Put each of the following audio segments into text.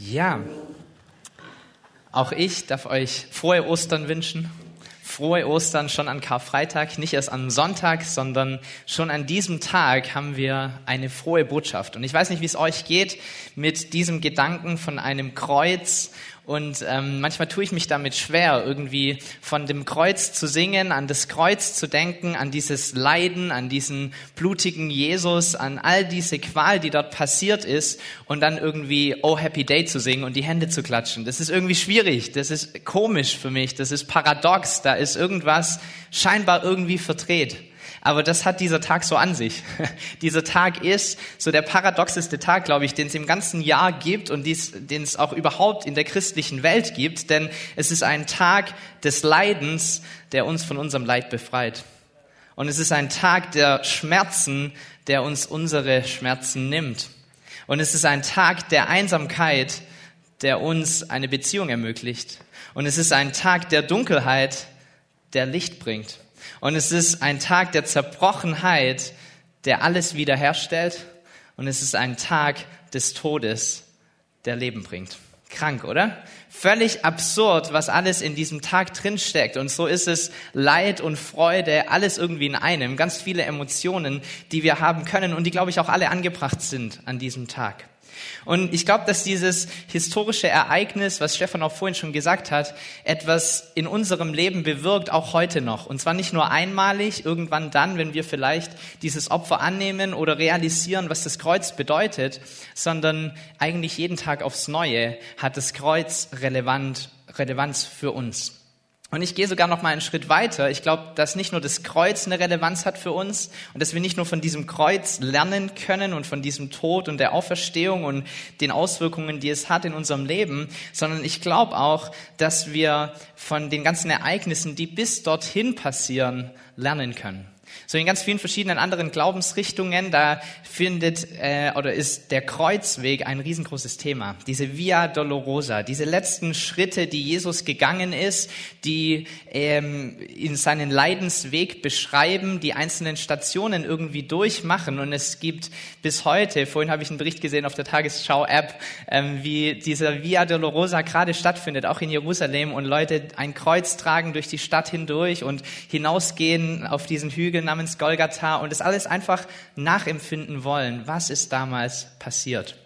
Ja, auch ich darf euch frohe Ostern wünschen. Frohe Ostern schon an Karfreitag, nicht erst am Sonntag, sondern schon an diesem Tag haben wir eine frohe Botschaft. Und ich weiß nicht, wie es euch geht mit diesem Gedanken von einem Kreuz und ähm, manchmal tue ich mich damit schwer, irgendwie von dem Kreuz zu singen, an das Kreuz zu denken, an dieses Leiden, an diesen blutigen Jesus, an all diese Qual, die dort passiert ist und dann irgendwie Oh Happy Day zu singen und die Hände zu klatschen. Das ist irgendwie schwierig, das ist komisch für mich, das ist paradox, da ist irgendwas scheinbar irgendwie verdreht. Aber das hat dieser Tag so an sich. dieser Tag ist so der paradoxeste Tag, glaube ich, den es im ganzen Jahr gibt und den es auch überhaupt in der christlichen Welt gibt, denn es ist ein Tag des Leidens, der uns von unserem Leid befreit. Und es ist ein Tag der Schmerzen, der uns unsere Schmerzen nimmt. Und es ist ein Tag der Einsamkeit, der uns eine Beziehung ermöglicht. Und es ist ein Tag der Dunkelheit, der Licht bringt. Und es ist ein Tag der Zerbrochenheit, der alles wiederherstellt. Und es ist ein Tag des Todes, der Leben bringt. Krank, oder? Völlig absurd, was alles in diesem Tag drinsteckt. Und so ist es Leid und Freude, alles irgendwie in einem. Ganz viele Emotionen, die wir haben können und die, glaube ich, auch alle angebracht sind an diesem Tag. Und ich glaube, dass dieses historische Ereignis, was Stefan auch vorhin schon gesagt hat, etwas in unserem Leben bewirkt, auch heute noch. Und zwar nicht nur einmalig, irgendwann dann, wenn wir vielleicht dieses Opfer annehmen oder realisieren, was das Kreuz bedeutet, sondern eigentlich jeden Tag aufs Neue hat das Kreuz relevant, Relevanz für uns. Und ich gehe sogar noch mal einen Schritt weiter. Ich glaube, dass nicht nur das Kreuz eine Relevanz hat für uns und dass wir nicht nur von diesem Kreuz lernen können und von diesem Tod und der Auferstehung und den Auswirkungen, die es hat in unserem Leben, sondern ich glaube auch, dass wir von den ganzen Ereignissen, die bis dorthin passieren, lernen können. So in ganz vielen verschiedenen anderen Glaubensrichtungen, da findet äh, oder ist der Kreuzweg ein riesengroßes Thema. Diese Via Dolorosa, diese letzten Schritte, die Jesus gegangen ist, die ähm, in seinen Leidensweg beschreiben, die einzelnen Stationen irgendwie durchmachen. Und es gibt bis heute, vorhin habe ich einen Bericht gesehen auf der Tagesschau-App, ähm, wie dieser Via Dolorosa gerade stattfindet, auch in Jerusalem, und Leute ein Kreuz tragen durch die Stadt hindurch und hinausgehen auf diesen Hügel namens Golgatha und es alles einfach nachempfinden wollen, was ist damals passiert.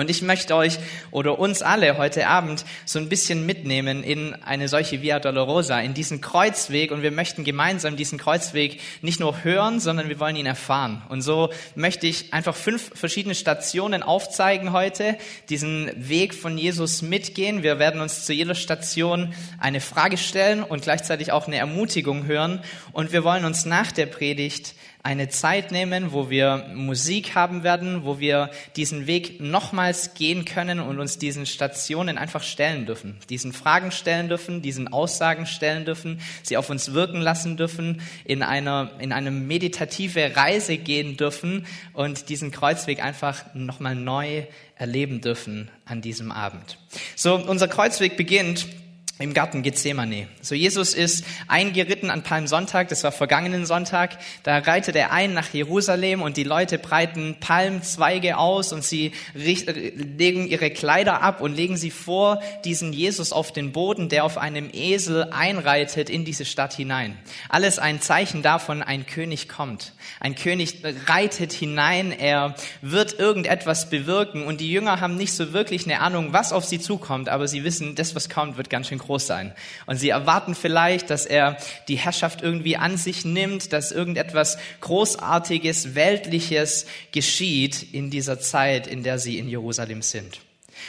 Und ich möchte euch oder uns alle heute Abend so ein bisschen mitnehmen in eine solche Via Dolorosa, in diesen Kreuzweg. Und wir möchten gemeinsam diesen Kreuzweg nicht nur hören, sondern wir wollen ihn erfahren. Und so möchte ich einfach fünf verschiedene Stationen aufzeigen heute, diesen Weg von Jesus mitgehen. Wir werden uns zu jeder Station eine Frage stellen und gleichzeitig auch eine Ermutigung hören. Und wir wollen uns nach der Predigt eine Zeit nehmen, wo wir Musik haben werden, wo wir diesen Weg nochmals gehen können und uns diesen Stationen einfach stellen dürfen, diesen Fragen stellen dürfen, diesen Aussagen stellen dürfen, sie auf uns wirken lassen dürfen, in einer, in eine meditative Reise gehen dürfen und diesen Kreuzweg einfach nochmal neu erleben dürfen an diesem Abend. So, unser Kreuzweg beginnt im Garten Gethsemane. So Jesus ist eingeritten an Palmsonntag, das war vergangenen Sonntag. Da reitet er ein nach Jerusalem und die Leute breiten Palmzweige aus und sie legen ihre Kleider ab und legen sie vor diesen Jesus auf den Boden, der auf einem Esel einreitet in diese Stadt hinein. Alles ein Zeichen davon, ein König kommt. Ein König reitet hinein, er wird irgendetwas bewirken und die Jünger haben nicht so wirklich eine Ahnung, was auf sie zukommt, aber sie wissen, das, was kommt, wird ganz schön groß groß sein. Und sie erwarten vielleicht, dass er die Herrschaft irgendwie an sich nimmt, dass irgendetwas Großartiges, Weltliches geschieht in dieser Zeit, in der sie in Jerusalem sind.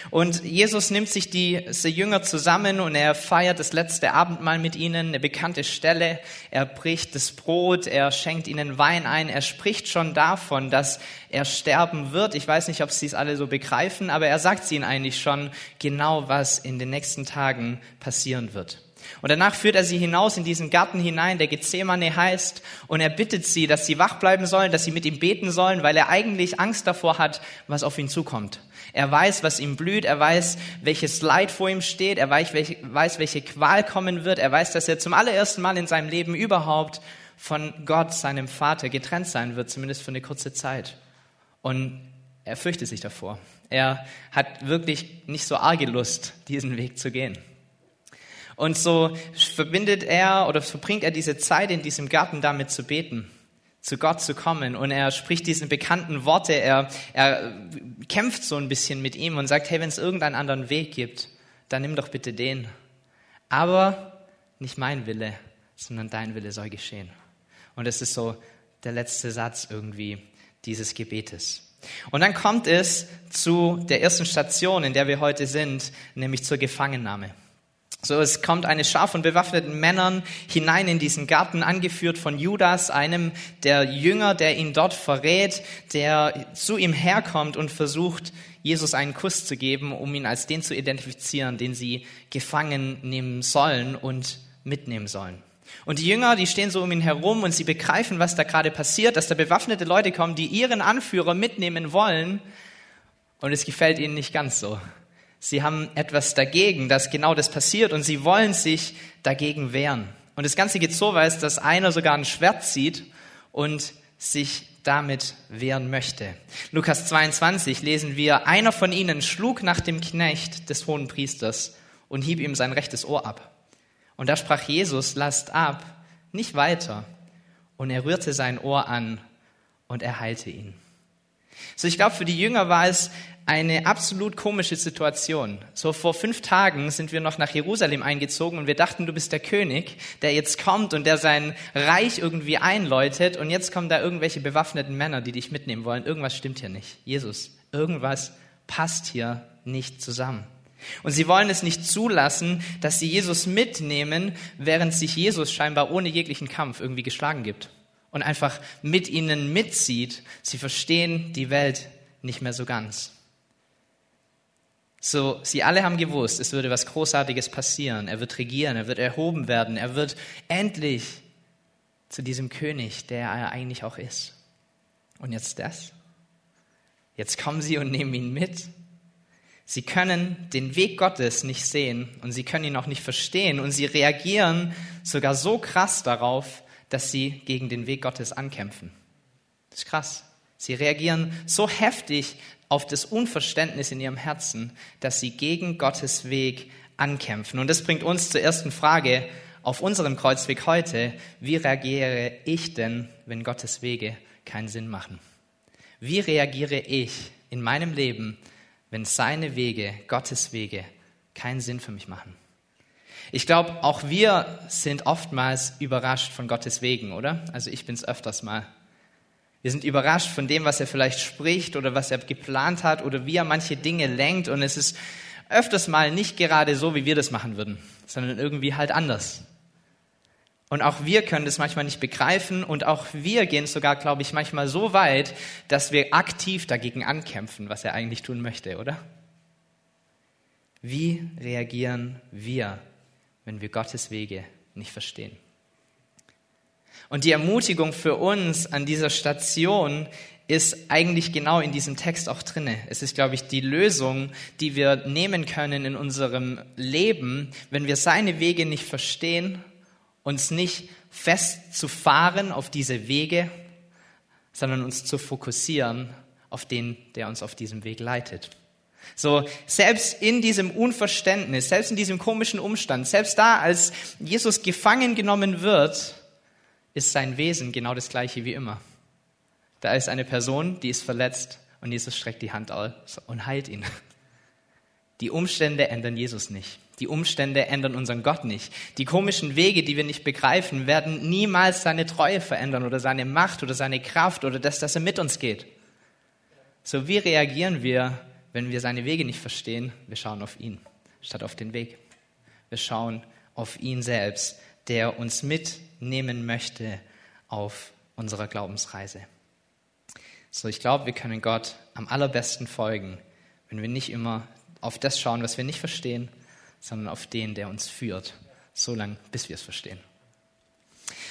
Und Jesus nimmt sich diese Jünger zusammen und er feiert das letzte Abendmahl mit ihnen, eine bekannte Stelle. Er bricht das Brot, er schenkt ihnen Wein ein. Er spricht schon davon, dass er sterben wird. Ich weiß nicht, ob sie es alle so begreifen, aber er sagt ihnen eigentlich schon genau, was in den nächsten Tagen passieren wird. Und danach führt er sie hinaus in diesen Garten hinein, der Gethsemane heißt, und er bittet sie, dass sie wach bleiben sollen, dass sie mit ihm beten sollen, weil er eigentlich Angst davor hat, was auf ihn zukommt. Er weiß, was ihm blüht, er weiß, welches Leid vor ihm steht, er weiß welche, Qual kommen wird, er weiß, dass er zum allerersten Mal in seinem Leben überhaupt von Gott, seinem Vater, getrennt sein wird, zumindest für eine kurze Zeit. Und er fürchtet sich davor. Er hat wirklich nicht so arge Lust, diesen Weg zu gehen. Und so verbindet er oder verbringt er diese Zeit in diesem Garten damit zu beten, zu Gott zu kommen. Und er spricht diese bekannten Worte, er, er kämpft so ein bisschen mit ihm und sagt, hey, wenn es irgendeinen anderen Weg gibt, dann nimm doch bitte den. Aber nicht mein Wille, sondern dein Wille soll geschehen. Und das ist so der letzte Satz irgendwie dieses Gebetes. Und dann kommt es zu der ersten Station, in der wir heute sind, nämlich zur Gefangennahme. So, es kommt eine Schar von bewaffneten Männern hinein in diesen Garten, angeführt von Judas, einem der Jünger, der ihn dort verrät, der zu ihm herkommt und versucht, Jesus einen Kuss zu geben, um ihn als den zu identifizieren, den sie gefangen nehmen sollen und mitnehmen sollen. Und die Jünger, die stehen so um ihn herum und sie begreifen, was da gerade passiert, dass da bewaffnete Leute kommen, die ihren Anführer mitnehmen wollen. Und es gefällt ihnen nicht ganz so. Sie haben etwas dagegen, dass genau das passiert und sie wollen sich dagegen wehren. Und das Ganze geht so weit, dass einer sogar ein Schwert zieht und sich damit wehren möchte. Lukas 22 lesen wir, einer von ihnen schlug nach dem Knecht des hohen Priesters und hieb ihm sein rechtes Ohr ab. Und da sprach Jesus, lasst ab, nicht weiter. Und er rührte sein Ohr an und er heilte ihn. So, ich glaube, für die Jünger war es eine absolut komische Situation. So vor fünf Tagen sind wir noch nach Jerusalem eingezogen und wir dachten, du bist der König, der jetzt kommt und der sein Reich irgendwie einläutet und jetzt kommen da irgendwelche bewaffneten Männer, die dich mitnehmen wollen. Irgendwas stimmt hier nicht. Jesus, irgendwas passt hier nicht zusammen. Und sie wollen es nicht zulassen, dass sie Jesus mitnehmen, während sich Jesus scheinbar ohne jeglichen Kampf irgendwie geschlagen gibt und einfach mit ihnen mitzieht. Sie verstehen die Welt nicht mehr so ganz. So, sie alle haben gewusst, es würde was Großartiges passieren. Er wird regieren, er wird erhoben werden, er wird endlich zu diesem König, der er eigentlich auch ist. Und jetzt das? Jetzt kommen sie und nehmen ihn mit Sie können den Weg Gottes nicht sehen und sie können ihn auch nicht verstehen und sie reagieren sogar so krass darauf, dass sie gegen den Weg Gottes ankämpfen. Das ist krass. Sie reagieren so heftig auf das Unverständnis in ihrem Herzen, dass sie gegen Gottes Weg ankämpfen. Und das bringt uns zur ersten Frage auf unserem Kreuzweg heute. Wie reagiere ich denn, wenn Gottes Wege keinen Sinn machen? Wie reagiere ich in meinem Leben, wenn seine Wege, Gottes Wege, keinen Sinn für mich machen. Ich glaube, auch wir sind oftmals überrascht von Gottes Wegen, oder? Also ich bin es öfters mal. Wir sind überrascht von dem, was er vielleicht spricht oder was er geplant hat oder wie er manche Dinge lenkt und es ist öfters mal nicht gerade so, wie wir das machen würden, sondern irgendwie halt anders. Und auch wir können das manchmal nicht begreifen und auch wir gehen sogar, glaube ich, manchmal so weit, dass wir aktiv dagegen ankämpfen, was er eigentlich tun möchte, oder? Wie reagieren wir, wenn wir Gottes Wege nicht verstehen? Und die Ermutigung für uns an dieser Station ist eigentlich genau in diesem Text auch drinne. Es ist, glaube ich, die Lösung, die wir nehmen können in unserem Leben, wenn wir seine Wege nicht verstehen uns nicht festzufahren auf diese Wege, sondern uns zu fokussieren auf den, der uns auf diesem Weg leitet. So, selbst in diesem Unverständnis, selbst in diesem komischen Umstand, selbst da, als Jesus gefangen genommen wird, ist sein Wesen genau das gleiche wie immer. Da ist eine Person, die ist verletzt und Jesus streckt die Hand aus und heilt ihn. Die Umstände ändern Jesus nicht. Die Umstände ändern unseren Gott nicht. Die komischen Wege, die wir nicht begreifen, werden niemals seine Treue verändern oder seine Macht oder seine Kraft oder das, dass er mit uns geht. So wie reagieren wir, wenn wir seine Wege nicht verstehen? Wir schauen auf ihn statt auf den Weg. Wir schauen auf ihn selbst, der uns mitnehmen möchte auf unserer Glaubensreise. So, ich glaube, wir können Gott am allerbesten folgen, wenn wir nicht immer auf das schauen, was wir nicht verstehen, sondern auf den, der uns führt, so lange, bis wir es verstehen.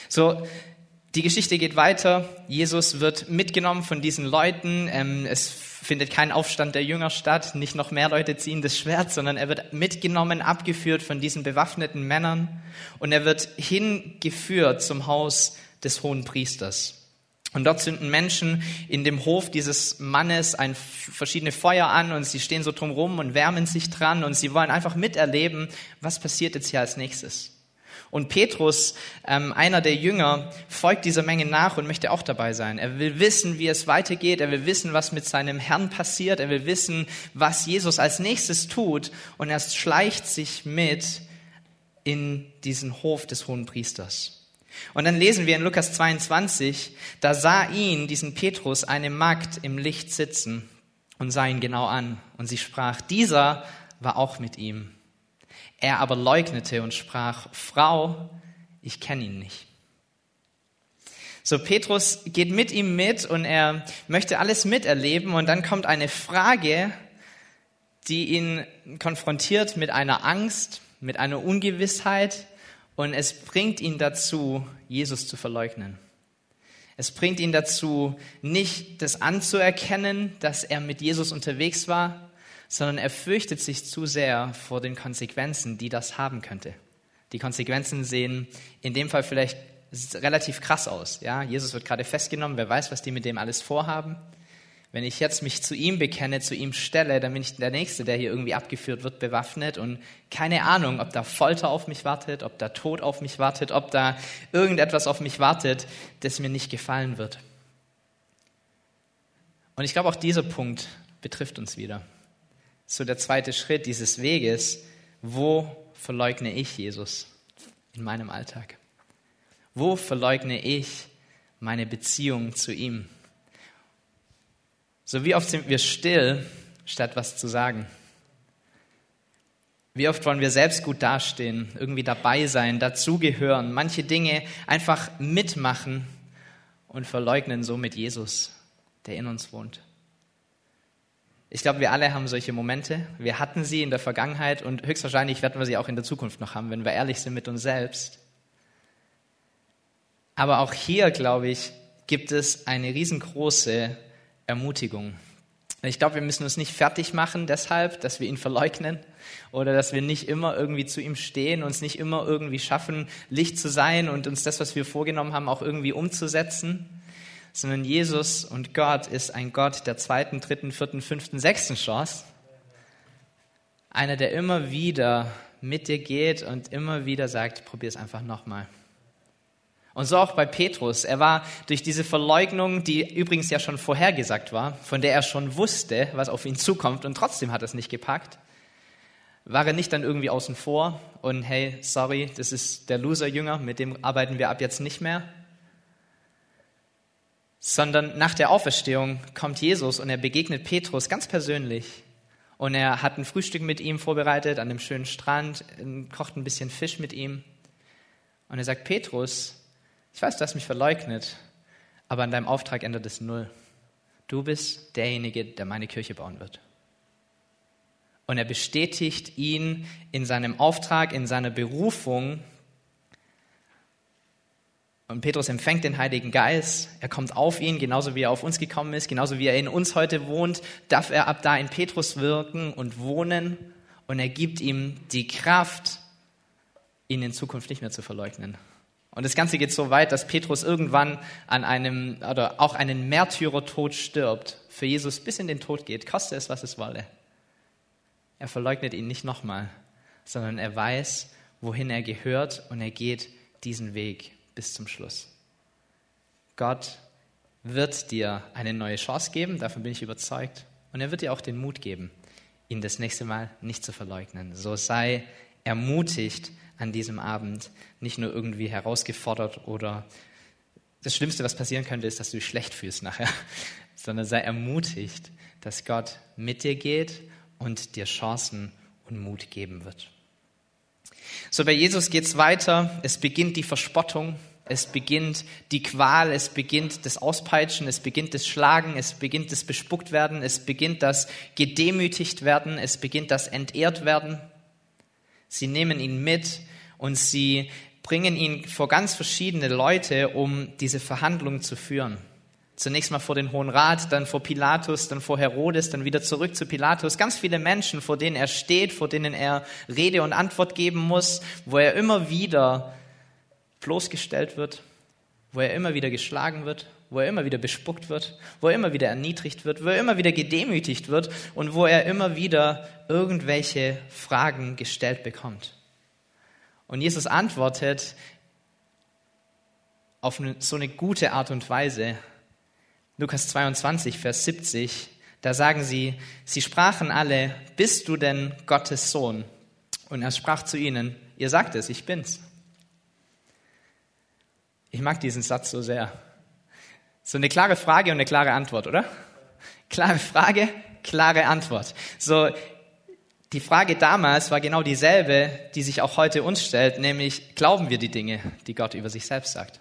So, die Geschichte geht weiter. Jesus wird mitgenommen von diesen Leuten. Ähm, es findet kein Aufstand der Jünger statt. Nicht noch mehr Leute ziehen das Schwert, sondern er wird mitgenommen, abgeführt von diesen bewaffneten Männern. Und er wird hingeführt zum Haus des hohen Priesters. Und dort zünden Menschen in dem Hof dieses Mannes ein verschiedene Feuer an und sie stehen so drumrum und wärmen sich dran und sie wollen einfach miterleben, was passiert jetzt hier als nächstes. Und Petrus, ähm, einer der Jünger, folgt dieser Menge nach und möchte auch dabei sein. Er will wissen, wie es weitergeht. Er will wissen, was mit seinem Herrn passiert. Er will wissen, was Jesus als nächstes tut. Und er schleicht sich mit in diesen Hof des hohen Priesters. Und dann lesen wir in Lukas 22, da sah ihn, diesen Petrus, eine Magd im Licht sitzen und sah ihn genau an. Und sie sprach, dieser war auch mit ihm. Er aber leugnete und sprach, Frau, ich kenne ihn nicht. So, Petrus geht mit ihm mit und er möchte alles miterleben und dann kommt eine Frage, die ihn konfrontiert mit einer Angst, mit einer Ungewissheit, und es bringt ihn dazu, Jesus zu verleugnen. Es bringt ihn dazu, nicht das anzuerkennen, dass er mit Jesus unterwegs war, sondern er fürchtet sich zu sehr vor den Konsequenzen, die das haben könnte. Die Konsequenzen sehen in dem Fall vielleicht relativ krass aus. Ja, Jesus wird gerade festgenommen. Wer weiß, was die mit dem alles vorhaben? Wenn ich jetzt mich zu ihm bekenne, zu ihm stelle, dann bin ich der Nächste, der hier irgendwie abgeführt wird, bewaffnet und keine Ahnung, ob da Folter auf mich wartet, ob da Tod auf mich wartet, ob da irgendetwas auf mich wartet, das mir nicht gefallen wird. Und ich glaube, auch dieser Punkt betrifft uns wieder. So der zweite Schritt dieses Weges, wo verleugne ich Jesus in meinem Alltag? Wo verleugne ich meine Beziehung zu ihm? So wie oft sind wir still, statt was zu sagen? Wie oft wollen wir selbst gut dastehen, irgendwie dabei sein, dazugehören, manche Dinge einfach mitmachen und verleugnen somit Jesus, der in uns wohnt. Ich glaube, wir alle haben solche Momente. Wir hatten sie in der Vergangenheit und höchstwahrscheinlich werden wir sie auch in der Zukunft noch haben, wenn wir ehrlich sind mit uns selbst. Aber auch hier, glaube ich, gibt es eine riesengroße Ermutigung. Ich glaube, wir müssen uns nicht fertig machen deshalb, dass wir ihn verleugnen oder dass wir nicht immer irgendwie zu ihm stehen, uns nicht immer irgendwie schaffen, Licht zu sein und uns das, was wir vorgenommen haben, auch irgendwie umzusetzen, sondern Jesus und Gott ist ein Gott der zweiten, dritten, vierten, fünften, sechsten Chance. Einer, der immer wieder mit dir geht und immer wieder sagt, probier es einfach nochmal. Und so auch bei Petrus. Er war durch diese Verleugnung, die übrigens ja schon vorhergesagt war, von der er schon wusste, was auf ihn zukommt, und trotzdem hat er es nicht gepackt, war er nicht dann irgendwie außen vor und hey, sorry, das ist der Loser-Jünger, mit dem arbeiten wir ab jetzt nicht mehr. Sondern nach der Auferstehung kommt Jesus und er begegnet Petrus ganz persönlich. Und er hat ein Frühstück mit ihm vorbereitet an dem schönen Strand, kocht ein bisschen Fisch mit ihm. Und er sagt, Petrus, ich weiß, du hast mich verleugnet, aber an deinem Auftrag ändert es null. Du bist derjenige, der meine Kirche bauen wird. Und er bestätigt ihn in seinem Auftrag, in seiner Berufung. Und Petrus empfängt den Heiligen Geist. Er kommt auf ihn, genauso wie er auf uns gekommen ist, genauso wie er in uns heute wohnt, darf er ab da in Petrus wirken und wohnen. Und er gibt ihm die Kraft, ihn in Zukunft nicht mehr zu verleugnen. Und das Ganze geht so weit, dass Petrus irgendwann an einem, oder auch einen Märtyrertod stirbt, für Jesus bis in den Tod geht, koste es, was es wolle. Er verleugnet ihn nicht nochmal, sondern er weiß, wohin er gehört und er geht diesen Weg bis zum Schluss. Gott wird dir eine neue Chance geben, davon bin ich überzeugt. Und er wird dir auch den Mut geben, ihn das nächste Mal nicht zu verleugnen. So sei ermutigt, an diesem Abend nicht nur irgendwie herausgefordert oder das Schlimmste, was passieren könnte, ist, dass du dich schlecht fühlst nachher, sondern sei ermutigt, dass Gott mit dir geht und dir Chancen und Mut geben wird. So, bei Jesus geht es weiter. Es beginnt die Verspottung, es beginnt die Qual, es beginnt das Auspeitschen, es beginnt das Schlagen, es beginnt das Bespucktwerden, es beginnt das Gedemütigtwerden, es beginnt das Entehrtwerden. Sie nehmen ihn mit und sie bringen ihn vor ganz verschiedene Leute, um diese Verhandlungen zu führen. Zunächst mal vor den Hohen Rat, dann vor Pilatus, dann vor Herodes, dann wieder zurück zu Pilatus. Ganz viele Menschen, vor denen er steht, vor denen er Rede und Antwort geben muss, wo er immer wieder bloßgestellt wird, wo er immer wieder geschlagen wird, wo er immer wieder bespuckt wird, wo er immer wieder erniedrigt wird, wo er immer wieder gedemütigt wird und wo er immer wieder irgendwelche Fragen gestellt bekommt. Und Jesus antwortet auf so eine gute Art und Weise. Lukas 22, Vers 70, da sagen sie, sie sprachen alle, bist du denn Gottes Sohn? Und er sprach zu ihnen, ihr sagt es, ich bin's. Ich mag diesen Satz so sehr. So eine klare Frage und eine klare Antwort, oder? Klare Frage, klare Antwort. So, die Frage damals war genau dieselbe, die sich auch heute uns stellt, nämlich glauben wir die Dinge, die Gott über sich selbst sagt?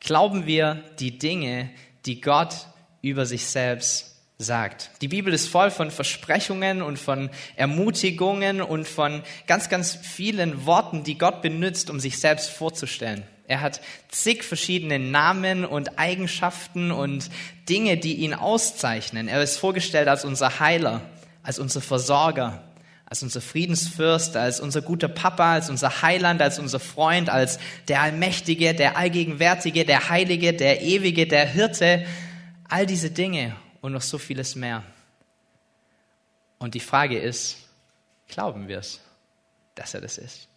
Glauben wir die Dinge, die Gott über sich selbst sagt. Die Bibel ist voll von Versprechungen und von Ermutigungen und von ganz, ganz vielen Worten, die Gott benutzt, um sich selbst vorzustellen. Er hat zig verschiedene Namen und Eigenschaften und Dinge, die ihn auszeichnen. Er ist vorgestellt als unser Heiler, als unser Versorger, als unser Friedensfürst, als unser guter Papa, als unser Heiland, als unser Freund, als der Allmächtige, der Allgegenwärtige, der Heilige, der Ewige, der Hirte. All diese Dinge und noch so vieles mehr. Und die Frage ist, glauben wir es, dass er das ist?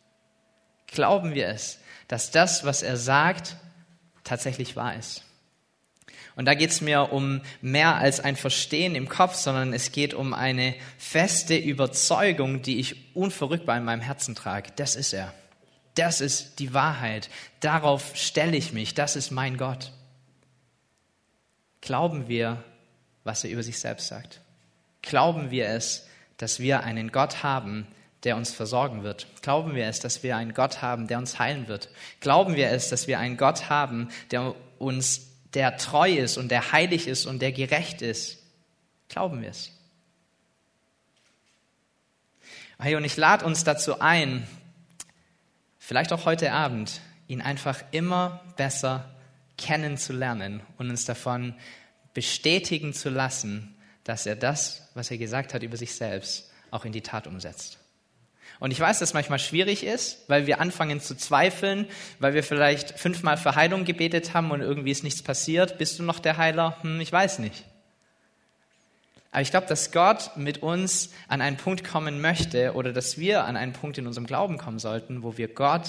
Glauben wir es, dass das, was er sagt, tatsächlich wahr ist? Und da geht es mir um mehr als ein Verstehen im Kopf, sondern es geht um eine feste Überzeugung, die ich unverrückbar in meinem Herzen trage. Das ist er. Das ist die Wahrheit. Darauf stelle ich mich. Das ist mein Gott. Glauben wir, was er über sich selbst sagt? Glauben wir es, dass wir einen Gott haben, der uns versorgen wird? Glauben wir es, dass wir einen Gott haben, der uns heilen wird? Glauben wir es, dass wir einen Gott haben, der uns, der treu ist und der heilig ist und der gerecht ist? Glauben wir es? Hey, und ich lade uns dazu ein, vielleicht auch heute Abend, ihn einfach immer besser kennenzulernen und uns davon bestätigen zu lassen, dass er das, was er gesagt hat über sich selbst, auch in die Tat umsetzt. Und ich weiß, dass es manchmal schwierig ist, weil wir anfangen zu zweifeln, weil wir vielleicht fünfmal für Heilung gebetet haben und irgendwie ist nichts passiert. Bist du noch der Heiler? Hm, ich weiß nicht. Aber ich glaube, dass Gott mit uns an einen Punkt kommen möchte oder dass wir an einen Punkt in unserem Glauben kommen sollten, wo wir Gott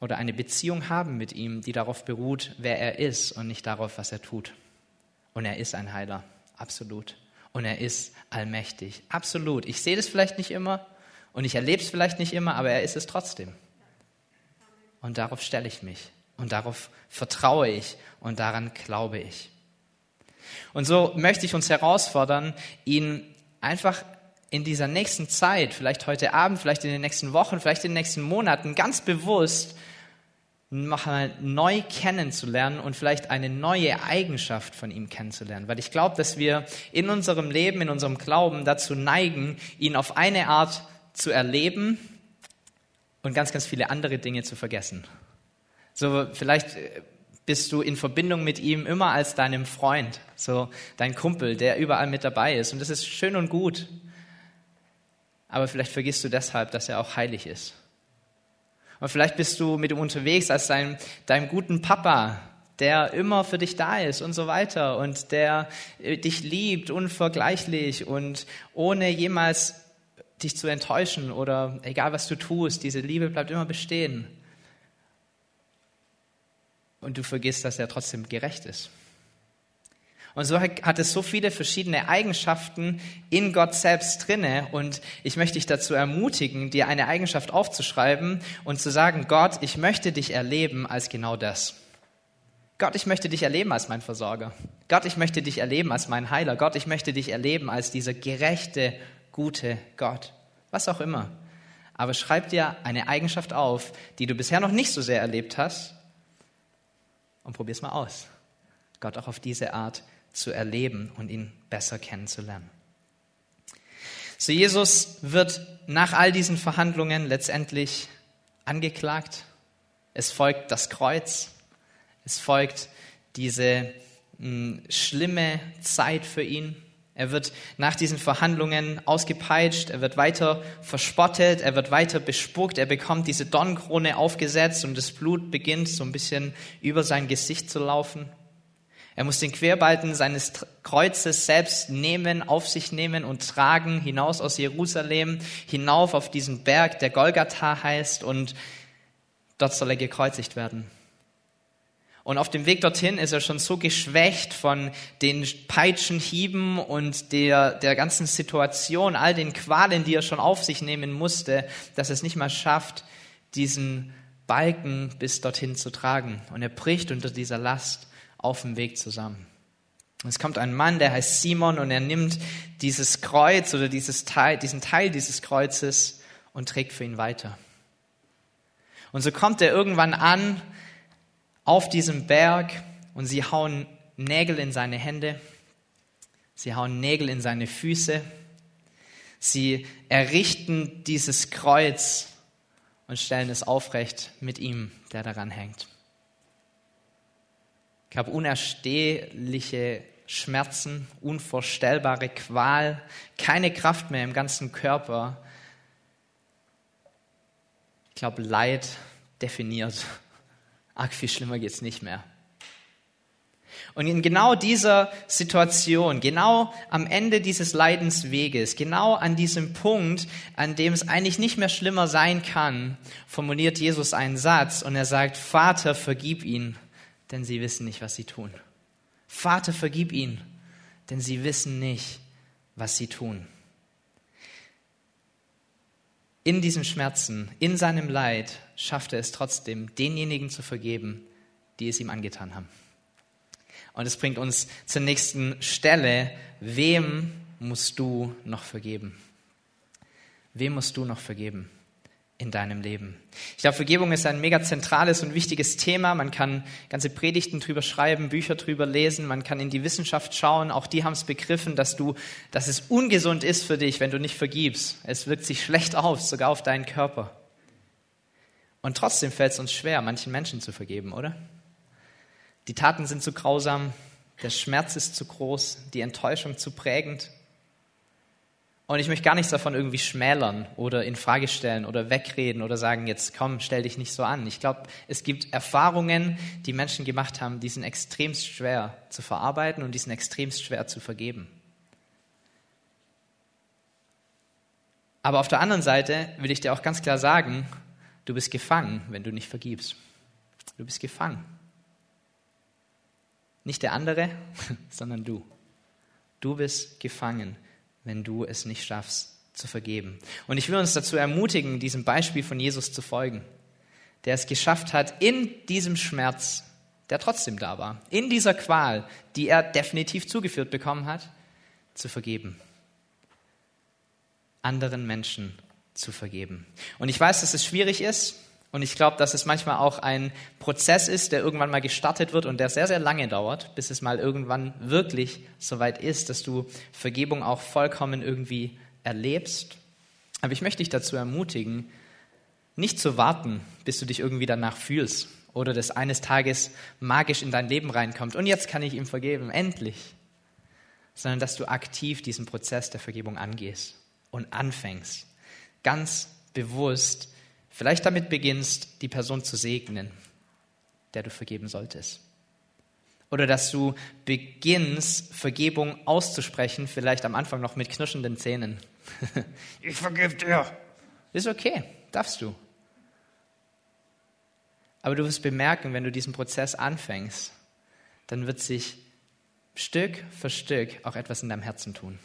oder eine Beziehung haben mit ihm, die darauf beruht, wer er ist und nicht darauf, was er tut. Und er ist ein Heiler, absolut. Und er ist allmächtig, absolut. Ich sehe das vielleicht nicht immer und ich erlebe es vielleicht nicht immer, aber er ist es trotzdem. Und darauf stelle ich mich und darauf vertraue ich und daran glaube ich. Und so möchte ich uns herausfordern, ihn einfach in dieser nächsten Zeit, vielleicht heute Abend, vielleicht in den nächsten Wochen, vielleicht in den nächsten Monaten ganz bewusst mal neu kennenzulernen und vielleicht eine neue Eigenschaft von ihm kennenzulernen. Weil ich glaube, dass wir in unserem Leben, in unserem Glauben dazu neigen, ihn auf eine Art zu erleben und ganz, ganz viele andere Dinge zu vergessen. So, vielleicht äh, bist du in Verbindung mit ihm immer als deinem Freund, so dein Kumpel, der überall mit dabei ist. Und das ist schön und gut. Aber vielleicht vergisst du deshalb, dass er auch heilig ist und vielleicht bist du mit ihm unterwegs als dein, deinem guten Papa, der immer für dich da ist und so weiter und der äh, dich liebt, unvergleichlich und ohne jemals dich zu enttäuschen oder egal was du tust, diese Liebe bleibt immer bestehen. Und du vergisst, dass er trotzdem gerecht ist. Und so hat es so viele verschiedene Eigenschaften in Gott selbst drinne. Und ich möchte dich dazu ermutigen, dir eine Eigenschaft aufzuschreiben und zu sagen, Gott, ich möchte dich erleben als genau das. Gott, ich möchte dich erleben als mein Versorger. Gott, ich möchte dich erleben als mein Heiler. Gott, ich möchte dich erleben als dieser gerechte, gute Gott. Was auch immer. Aber schreib dir eine Eigenschaft auf, die du bisher noch nicht so sehr erlebt hast und probier's mal aus. Gott auch auf diese Art zu erleben und ihn besser kennenzulernen. So Jesus wird nach all diesen Verhandlungen letztendlich angeklagt. Es folgt das Kreuz. Es folgt diese mh, hm, schlimme Zeit für ihn. Er wird nach diesen Verhandlungen ausgepeitscht, er wird weiter verspottet, er wird weiter bespuckt, er bekommt diese Dornkrone aufgesetzt und das Blut beginnt so ein bisschen über sein Gesicht zu laufen. Er muss den Querbalken seines Kreuzes selbst nehmen, auf sich nehmen und tragen, hinaus aus Jerusalem, hinauf auf diesen Berg, der Golgatha heißt, und dort soll er gekreuzigt werden. Und auf dem Weg dorthin ist er schon so geschwächt von den Peitschenhieben und der, der ganzen Situation, all den Qualen, die er schon auf sich nehmen musste, dass er es nicht mal schafft, diesen Balken bis dorthin zu tragen. Und er bricht unter dieser Last auf dem Weg zusammen. Es kommt ein Mann, der heißt Simon und er nimmt dieses Kreuz oder dieses Teil, diesen Teil dieses Kreuzes und trägt für ihn weiter. Und so kommt er irgendwann an auf diesem Berg und sie hauen Nägel in seine Hände, sie hauen Nägel in seine Füße, sie errichten dieses Kreuz und stellen es aufrecht mit ihm, der daran hängt. Ich habe unerstehliche Schmerzen, unvorstellbare Qual, keine Kraft mehr im ganzen Körper. Ich glaube, Leid definiert. Arg viel schlimmer geht es nicht mehr. Und in genau dieser Situation, genau am Ende dieses Leidensweges, genau an diesem Punkt, an dem es eigentlich nicht mehr schlimmer sein kann, formuliert Jesus einen Satz und er sagt, Vater, vergib ihnen, denn sie wissen nicht, was sie tun. Vater, vergib ihnen, denn sie wissen nicht, was sie tun. In diesem Schmerzen, in seinem Leid schafft er es trotzdem, denjenigen zu vergeben, die es ihm angetan haben. Und es bringt uns zur nächsten Stelle. Wem musst du noch vergeben? Wem musst du noch vergeben? In deinem Leben. Ich glaube, Vergebung ist ein mega zentrales und wichtiges Thema. Man kann ganze Predigten drüber schreiben, Bücher drüber lesen, man kann in die Wissenschaft schauen. Auch die haben es begriffen, dass du, dass es ungesund ist für dich, wenn du nicht vergibst. Es wirkt sich schlecht aus, sogar auf deinen Körper. Und trotzdem fällt es uns schwer, manchen Menschen zu vergeben, oder? Die Taten sind zu grausam, der Schmerz ist zu groß, die Enttäuschung zu prägend. Und ich möchte gar nichts davon irgendwie schmälern oder in Frage stellen oder wegreden oder sagen, jetzt komm, stell dich nicht so an. Ich glaube, es gibt Erfahrungen, die Menschen gemacht haben, die sind extremst schwer zu verarbeiten und die sind extremst schwer zu vergeben. Aber auf der anderen Seite will ich dir auch ganz klar sagen, du bist gefangen, wenn du nicht vergibst. Du bist gefangen. Nicht der andere, sondern du. Du bist gefangen wenn du es nicht schaffst zu vergeben. Und ich will uns dazu ermutigen, diesem Beispiel von Jesus zu folgen, der es geschafft hat, in diesem Schmerz, der trotzdem da war, in dieser Qual, die er definitiv zugeführt bekommen hat, zu vergeben. Anderen Menschen zu vergeben. Und ich weiß, dass es schwierig ist, und ich glaube, dass es manchmal auch ein Prozess ist, der irgendwann mal gestartet wird und der sehr, sehr lange dauert, bis es mal irgendwann wirklich soweit ist, dass du Vergebung auch vollkommen irgendwie erlebst. Aber ich möchte dich dazu ermutigen, nicht zu warten, bis du dich irgendwie danach fühlst oder dass eines Tages magisch in dein Leben reinkommt und jetzt kann ich ihm vergeben, endlich. Sondern dass du aktiv diesen Prozess der Vergebung angehst und anfängst, ganz bewusst Vielleicht damit beginnst, die Person zu segnen, der du vergeben solltest. Oder dass du beginnst, Vergebung auszusprechen, vielleicht am Anfang noch mit knirschenden Zähnen. ich vergib dir. Ist okay, darfst du. Aber du wirst bemerken, wenn du diesen Prozess anfängst, dann wird sich Stück für Stück auch etwas in deinem Herzen tun.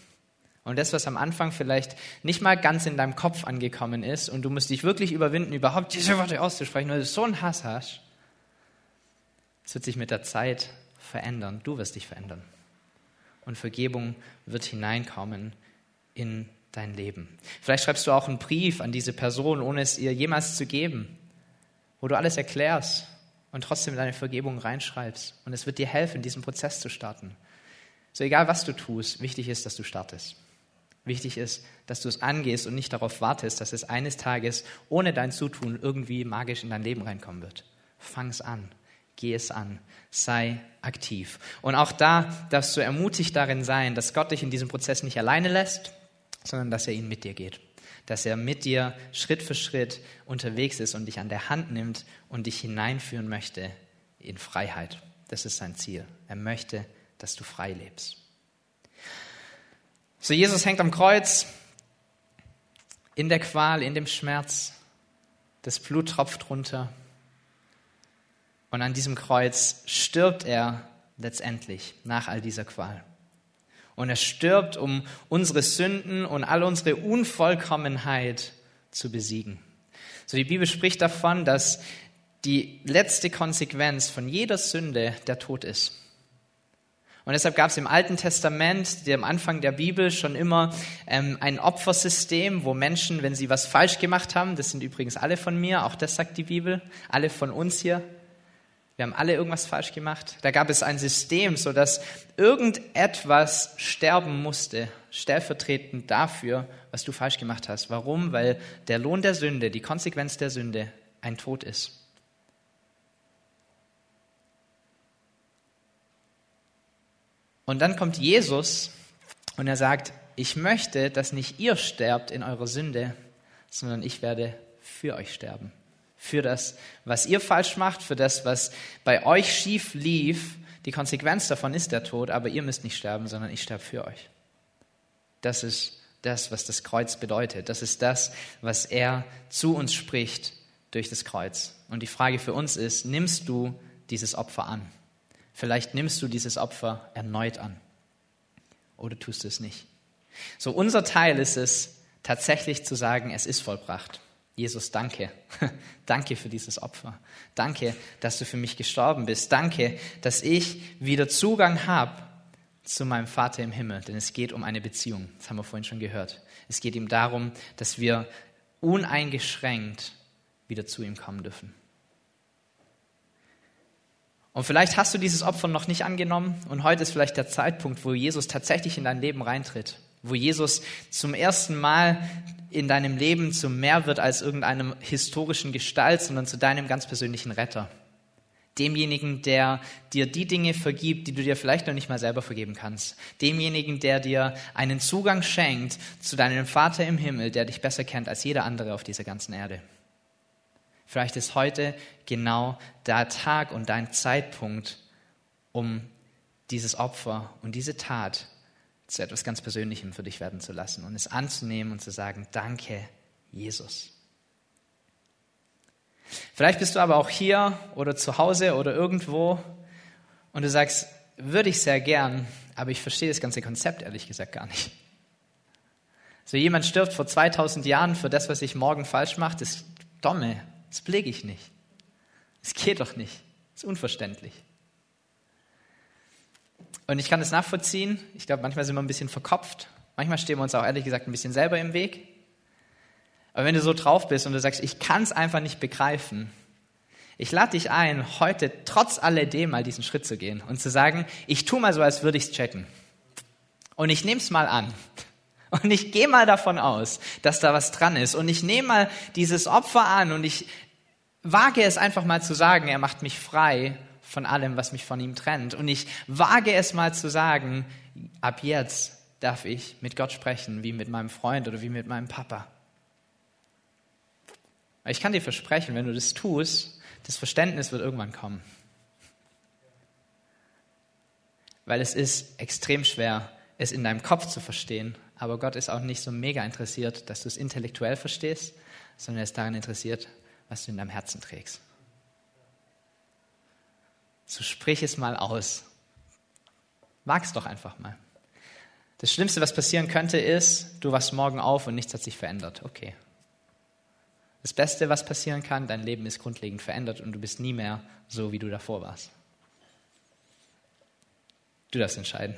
Und das, was am Anfang vielleicht nicht mal ganz in deinem Kopf angekommen ist und du musst dich wirklich überwinden, überhaupt diese Worte auszusprechen, weil du so einen Hass hast, es wird sich mit der Zeit verändern. Du wirst dich verändern. Und Vergebung wird hineinkommen in dein Leben. Vielleicht schreibst du auch einen Brief an diese Person, ohne es ihr jemals zu geben, wo du alles erklärst und trotzdem deine Vergebung reinschreibst. Und es wird dir helfen, diesen Prozess zu starten. So egal, was du tust, wichtig ist, dass du startest. Wichtig ist, dass du es angehst und nicht darauf wartest, dass es eines Tages ohne dein Zutun irgendwie magisch in dein Leben reinkommen wird. Fang es an. Geh es an. Sei aktiv. Und auch da darfst du ermutigt darin sein, dass Gott dich in diesem Prozess nicht alleine lässt, sondern dass er ihn mit dir geht. Dass er mit dir Schritt für Schritt unterwegs ist und dich an der Hand nimmt und dich hineinführen möchte in Freiheit. Das ist sein Ziel. Er möchte, dass du frei lebst. So, Jesus hängt am Kreuz, in der Qual, in dem Schmerz. Das Blut tropft runter. Und an diesem Kreuz stirbt er letztendlich nach all dieser Qual. Und er stirbt, um unsere Sünden und all unsere Unvollkommenheit zu besiegen. So die Bibel spricht davon, dass die letzte Konsequenz von jeder Sünde der Tod ist. Und deshalb gab es im Alten Testament, am Anfang der Bibel, schon immer ähm, ein Opfersystem, wo Menschen, wenn sie was falsch gemacht haben, das sind übrigens alle von mir, auch das sagt die Bibel, alle von uns hier, wir haben alle irgendwas falsch gemacht. Da gab es ein System, so dass irgendetwas sterben musste, stellvertretend dafür, was du falsch gemacht hast. Warum? Weil der Lohn der Sünde, die Konsequenz der Sünde, ein Tod ist. Und dann kommt Jesus und er sagt, ich möchte, dass nicht ihr sterbt in eurer Sünde, sondern ich werde für euch sterben. Für das, was ihr falsch macht, für das, was bei euch schief lief. Die Konsequenz davon ist der Tod, aber ihr müsst nicht sterben, sondern ich sterbe für euch. Das ist das, was das Kreuz bedeutet. Das ist das, was er zu uns spricht durch das Kreuz. Und die Frage für uns ist, nimmst du dieses Opfer an? Vielleicht nimmst du dieses Opfer erneut an oder tust du es nicht. So, unser Teil ist es, tatsächlich zu sagen, es ist vollbracht. Jesus, danke. danke für dieses Opfer. Danke, dass du für mich gestorben bist. Danke, dass ich wieder Zugang habe zu meinem Vater im Himmel. Denn es geht um eine Beziehung. Das haben wir vorhin schon gehört. Es geht ihm darum, dass wir uneingeschränkt wieder zu ihm kommen dürfen. Und vielleicht hast du dieses Opfer noch nicht angenommen und heute ist vielleicht der Zeitpunkt, wo Jesus tatsächlich in dein Leben reintritt, wo Jesus zum ersten Mal in deinem Leben zum mehr wird als irgendeinem historischen Gestalt, sondern zu deinem ganz persönlichen Retter. Demjenigen, der dir die Dinge vergibt, die du dir vielleicht noch nicht mal selber vergeben kannst. Demjenigen, der dir einen Zugang schenkt zu deinem Vater im Himmel, der dich besser kennt als jeder andere auf dieser ganzen Erde. Vielleicht ist heute genau der Tag und dein Zeitpunkt, um dieses Opfer und diese Tat zu etwas ganz Persönlichem für dich werden zu lassen und es anzunehmen und zu sagen, danke, Jesus. Vielleicht bist du aber auch hier oder zu Hause oder irgendwo und du sagst, würde ich sehr gern, aber ich verstehe das ganze Konzept ehrlich gesagt gar nicht. So jemand stirbt vor 2000 Jahren für das, was ich morgen falsch mache, das ist dumme. Das pflege ich nicht. Es geht doch nicht. Das ist unverständlich. Und ich kann es nachvollziehen. Ich glaube, manchmal sind wir ein bisschen verkopft. Manchmal stehen wir uns auch ehrlich gesagt ein bisschen selber im Weg. Aber wenn du so drauf bist und du sagst, ich kann es einfach nicht begreifen, ich lade dich ein, heute trotz alledem mal diesen Schritt zu gehen und zu sagen, ich tue mal so, als würde ich es checken. Und ich nehme es mal an. Und ich gehe mal davon aus, dass da was dran ist. Und ich nehme mal dieses Opfer an und ich wage es einfach mal zu sagen, er macht mich frei von allem, was mich von ihm trennt. Und ich wage es mal zu sagen, ab jetzt darf ich mit Gott sprechen, wie mit meinem Freund oder wie mit meinem Papa. Ich kann dir versprechen, wenn du das tust, das Verständnis wird irgendwann kommen. Weil es ist extrem schwer, es in deinem Kopf zu verstehen, aber Gott ist auch nicht so mega interessiert, dass du es intellektuell verstehst, sondern er ist daran interessiert, was du in deinem Herzen trägst. So sprich es mal aus. Wag's doch einfach mal. Das Schlimmste, was passieren könnte, ist, du wachst morgen auf und nichts hat sich verändert. Okay. Das Beste, was passieren kann, dein Leben ist grundlegend verändert und du bist nie mehr so, wie du davor warst. Du darfst entscheiden.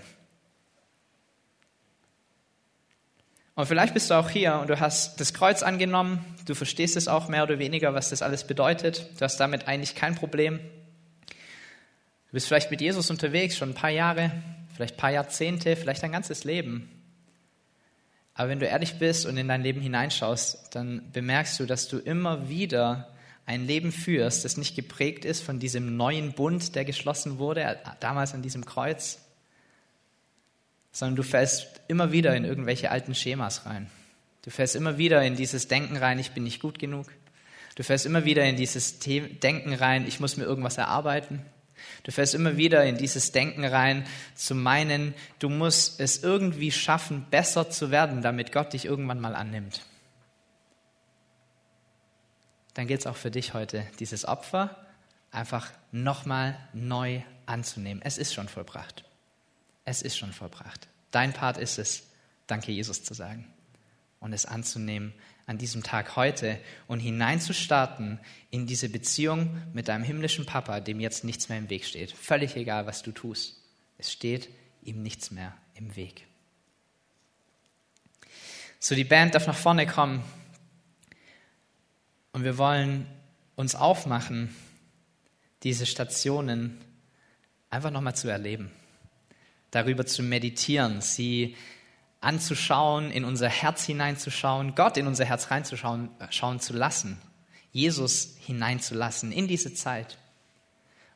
Und vielleicht bist du auch hier und du hast das Kreuz angenommen, du verstehst es auch mehr oder weniger, was das alles bedeutet. Du hast damit eigentlich kein Problem. Du bist vielleicht mit Jesus unterwegs, schon ein paar Jahre, vielleicht ein paar Jahrzehnte, vielleicht dein ganzes Leben. Aber wenn du ehrlich bist und in dein Leben hineinschaust, dann bemerkst du, dass du immer wieder ein Leben führst, das nicht geprägt ist von diesem neuen Bund, der geschlossen wurde, damals an diesem Kreuz, sondern du fällst immer wieder in irgendwelche alten Schemas rein. Du fällst immer wieder in dieses Denken rein, ich bin nicht gut genug. Du fällst immer wieder in dieses Denken rein, ich muss mir irgendwas erarbeiten. Du fällst immer wieder in dieses Denken rein, zu meinen, du musst es irgendwie schaffen, besser zu werden, damit Gott dich irgendwann mal annimmt. Dann gilt es auch für dich heute, dieses Opfer einfach nochmal neu anzunehmen. Es ist schon vollbracht. Es ist schon vollbracht. Dein Part ist es, Danke Jesus zu sagen und es anzunehmen an diesem Tag heute und hineinzustarten in diese Beziehung mit deinem himmlischen Papa, dem jetzt nichts mehr im Weg steht. Völlig egal, was du tust. Es steht ihm nichts mehr im Weg. So, die Band darf nach vorne kommen und wir wollen uns aufmachen, diese Stationen einfach nochmal zu erleben, darüber zu meditieren, sie anzuschauen, in unser Herz hineinzuschauen, Gott in unser Herz reinzuschauen äh, schauen zu lassen, Jesus hineinzulassen in diese Zeit.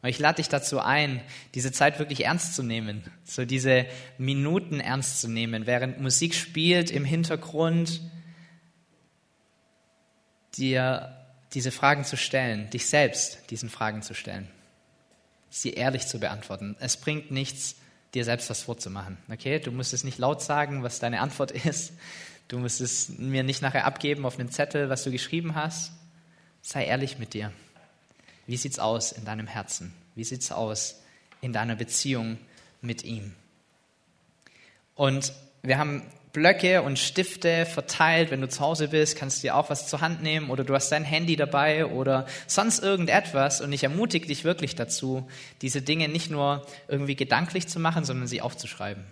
Und ich lade dich dazu ein, diese Zeit wirklich ernst zu nehmen, so diese Minuten ernst zu nehmen, während Musik spielt im Hintergrund, dir diese Fragen zu stellen, dich selbst diesen Fragen zu stellen, sie ehrlich zu beantworten. Es bringt nichts, dir selbst was vorzumachen. Okay? Du musst es nicht laut sagen, was deine Antwort ist. Du musst es mir nicht nachher abgeben auf einen Zettel, was du geschrieben hast. Sei ehrlich mit dir. Wie sieht's aus in deinem Herzen? Wie sieht's aus in deiner Beziehung mit ihm? Und wir haben Blöcke und Stifte verteilt. Wenn du zu Hause bist, kannst du dir auch was zur Hand nehmen oder du hast dein Handy dabei oder sonst irgendetwas. Und ich ermutige dich wirklich dazu, diese Dinge nicht nur irgendwie gedanklich zu machen, sondern sie aufzuschreiben.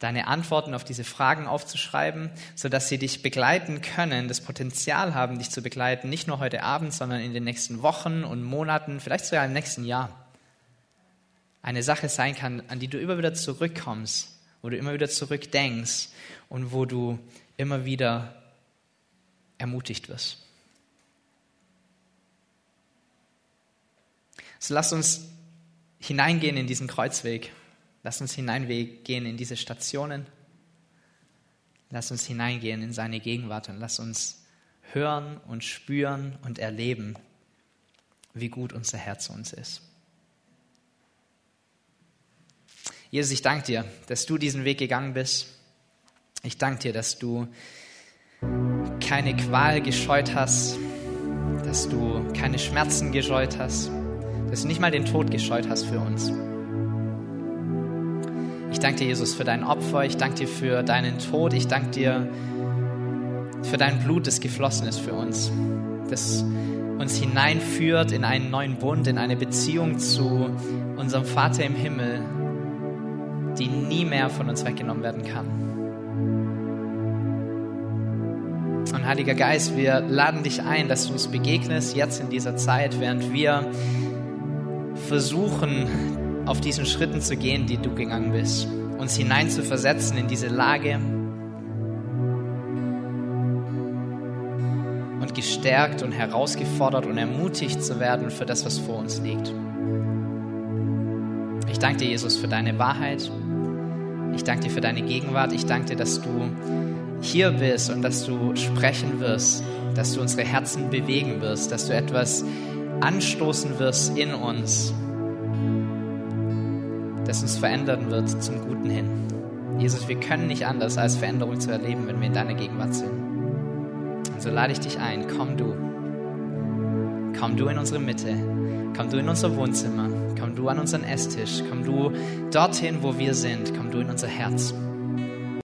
Deine Antworten auf diese Fragen aufzuschreiben, sodass sie dich begleiten können, das Potenzial haben, dich zu begleiten, nicht nur heute Abend, sondern in den nächsten Wochen und Monaten, vielleicht sogar im nächsten Jahr. Eine Sache sein kann, an die du immer wieder zurückkommst wo du immer wieder zurückdenkst und wo du immer wieder ermutigt wirst. So lass uns hineingehen in diesen Kreuzweg. Lass uns hineingehen in diese Stationen. Lass uns hineingehen in seine Gegenwart und lass uns hören und spüren und erleben, wie gut unser Herz uns ist. Jesus, ich danke dir, dass du diesen Weg gegangen bist. Ich danke dir, dass du keine Qual gescheut hast, dass du keine Schmerzen gescheut hast, dass du nicht mal den Tod gescheut hast für uns. Ich danke dir, Jesus, für dein Opfer. Ich danke dir für deinen Tod. Ich danke dir für dein Blut, das geflossen ist für uns, das uns hineinführt in einen neuen Bund, in eine Beziehung zu unserem Vater im Himmel, die nie mehr von uns weggenommen werden kann. Und Heiliger Geist, wir laden dich ein, dass du uns begegnest jetzt in dieser Zeit, während wir versuchen, auf diesen Schritten zu gehen, die du gegangen bist, uns hineinzuversetzen in diese Lage und gestärkt und herausgefordert und ermutigt zu werden für das, was vor uns liegt. Ich danke dir, Jesus, für deine Wahrheit. Ich danke dir für deine Gegenwart. Ich danke dir, dass du hier bist und dass du sprechen wirst, dass du unsere Herzen bewegen wirst, dass du etwas anstoßen wirst in uns, das uns verändern wird zum Guten hin. Jesus, wir können nicht anders, als Veränderung zu erleben, wenn wir in deiner Gegenwart sind. Und so lade ich dich ein, komm du. Komm du in unsere Mitte. Komm du in unser Wohnzimmer. Komm du an unseren Esstisch. Komm du dorthin, wo wir sind. Komm du in unser Herz.